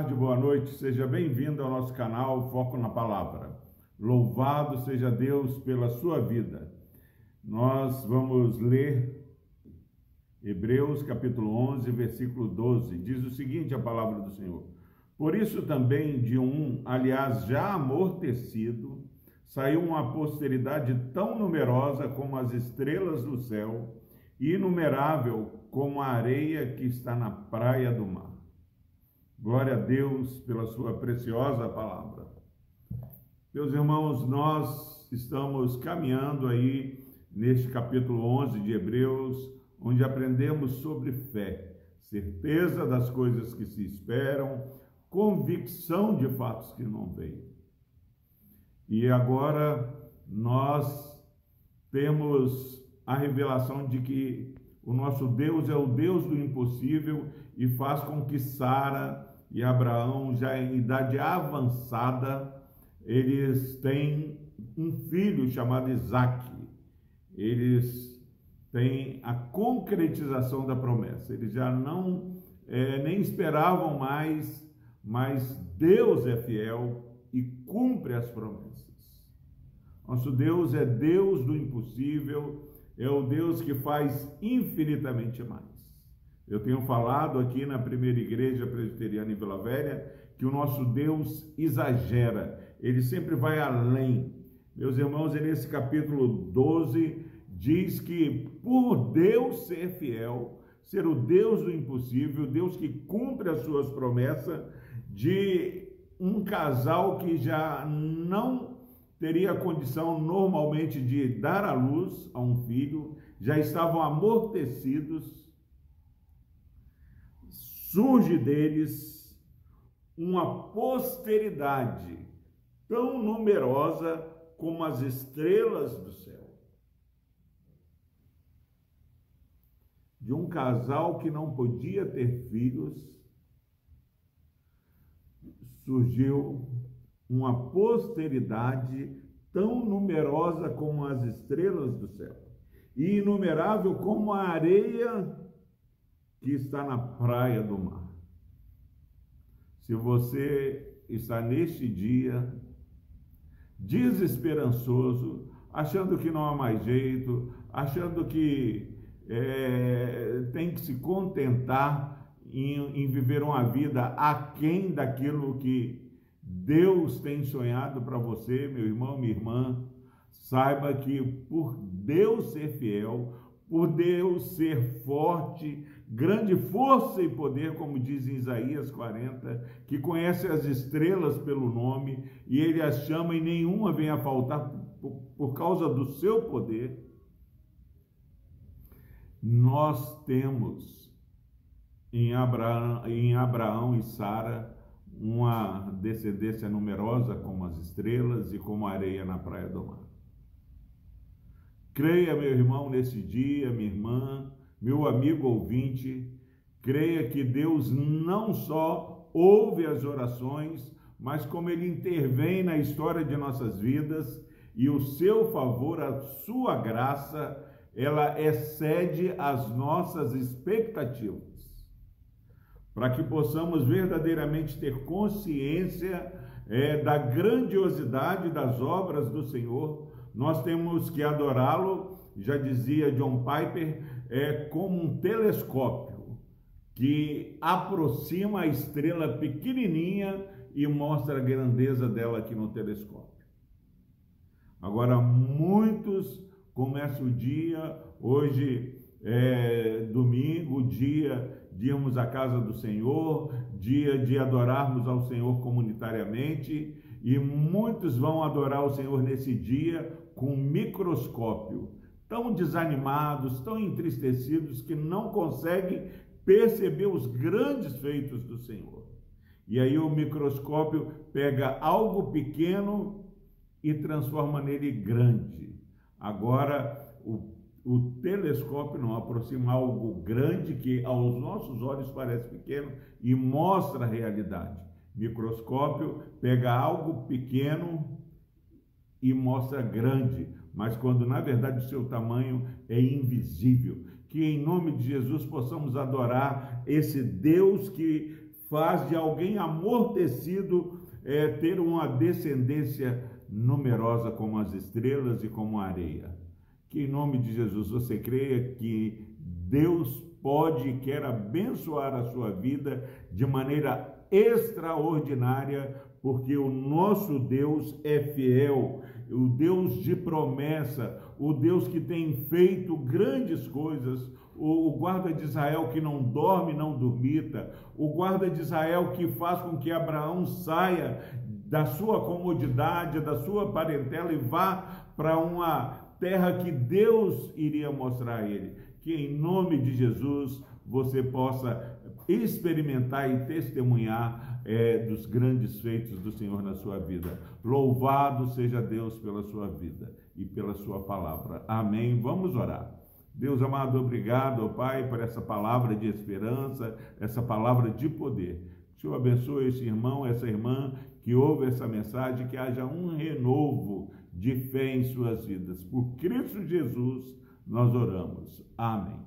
tarde, boa noite, seja bem-vindo ao nosso canal Foco na Palavra. Louvado seja Deus pela sua vida. Nós vamos ler Hebreus capítulo 11, versículo 12. Diz o seguinte a palavra do Senhor: Por isso também de um, aliás, já amortecido, saiu uma posteridade tão numerosa como as estrelas do céu, e inumerável como a areia que está na praia do mar. Glória a Deus pela sua preciosa palavra. Meus irmãos, nós estamos caminhando aí neste capítulo 11 de Hebreus, onde aprendemos sobre fé, certeza das coisas que se esperam, convicção de fatos que não veem. E agora nós temos a revelação de que o nosso Deus é o Deus do impossível e faz com que Sara e Abraão, já em idade avançada, eles têm um filho chamado Isaac. Eles têm a concretização da promessa. Eles já não é, nem esperavam mais, mas Deus é fiel e cumpre as promessas. Nosso Deus é Deus do impossível, é o Deus que faz infinitamente mais. Eu tenho falado aqui na primeira igreja presbiteriana em Vila Velha que o nosso Deus exagera, ele sempre vai além. Meus irmãos, nesse capítulo 12 diz que por Deus ser fiel, ser o Deus do impossível, Deus que cumpre as suas promessas, de um casal que já não teria condição normalmente de dar à luz a um filho, já estavam amortecidos, surge deles uma posteridade tão numerosa como as estrelas do céu. De um casal que não podia ter filhos, surgiu uma posteridade tão numerosa como as estrelas do céu e inumerável como a areia que está na praia do mar. Se você está neste dia desesperançoso, achando que não há mais jeito, achando que é, tem que se contentar em, em viver uma vida aquém daquilo que Deus tem sonhado para você, meu irmão, minha irmã, saiba que por Deus ser fiel, por Deus ser forte, grande força e poder, como diz em Isaías 40, que conhece as estrelas pelo nome e ele as chama e nenhuma vem a faltar por, por causa do seu poder. Nós temos em Abraão, em Abraão e Sara uma descendência numerosa como as estrelas e como a areia na praia do mar. Creia, meu irmão, nesse dia, minha irmã, meu amigo ouvinte, creia que Deus não só ouve as orações, mas como Ele intervém na história de nossas vidas e o seu favor, a sua graça, ela excede as nossas expectativas. Para que possamos verdadeiramente ter consciência é, da grandiosidade das obras do Senhor, nós temos que adorá-lo, já dizia John Piper, é como um telescópio que aproxima a estrela pequenininha e mostra a grandeza dela aqui no telescópio. Agora, muitos começam o dia, hoje é domingo, dia de irmos à casa do Senhor, dia de adorarmos ao Senhor comunitariamente, e muitos vão adorar o Senhor nesse dia com microscópio tão desanimados, tão entristecidos, que não conseguem perceber os grandes feitos do Senhor. E aí o microscópio pega algo pequeno e transforma nele grande. Agora, o, o telescópio não aproxima algo grande que aos nossos olhos parece pequeno e mostra a realidade. Microscópio pega algo pequeno e mostra grande mas quando na verdade o seu tamanho é invisível. Que em nome de Jesus possamos adorar esse Deus que faz de alguém amortecido é, ter uma descendência numerosa como as estrelas e como a areia. Que em nome de Jesus você creia que Deus pode e quer abençoar a sua vida de maneira extraordinária, porque o nosso Deus é fiel, o Deus de promessa, o Deus que tem feito grandes coisas, o, guarda de Israel que não dorme, não dormita, o guarda de Israel que faz com que Abraão saia da sua comodidade, da sua parentela e vá para uma terra que Deus iria mostrar a ele. Que em nome de Jesus você possa experimentar e testemunhar é, dos grandes feitos do Senhor na sua vida. Louvado seja Deus pela sua vida e pela sua palavra. Amém. Vamos orar. Deus amado, obrigado, Pai, por essa palavra de esperança, essa palavra de poder. O Senhor abençoe esse irmão, essa irmã que ouve essa mensagem, que haja um renovo de fé em suas vidas. Por Cristo Jesus, nós oramos. Amém.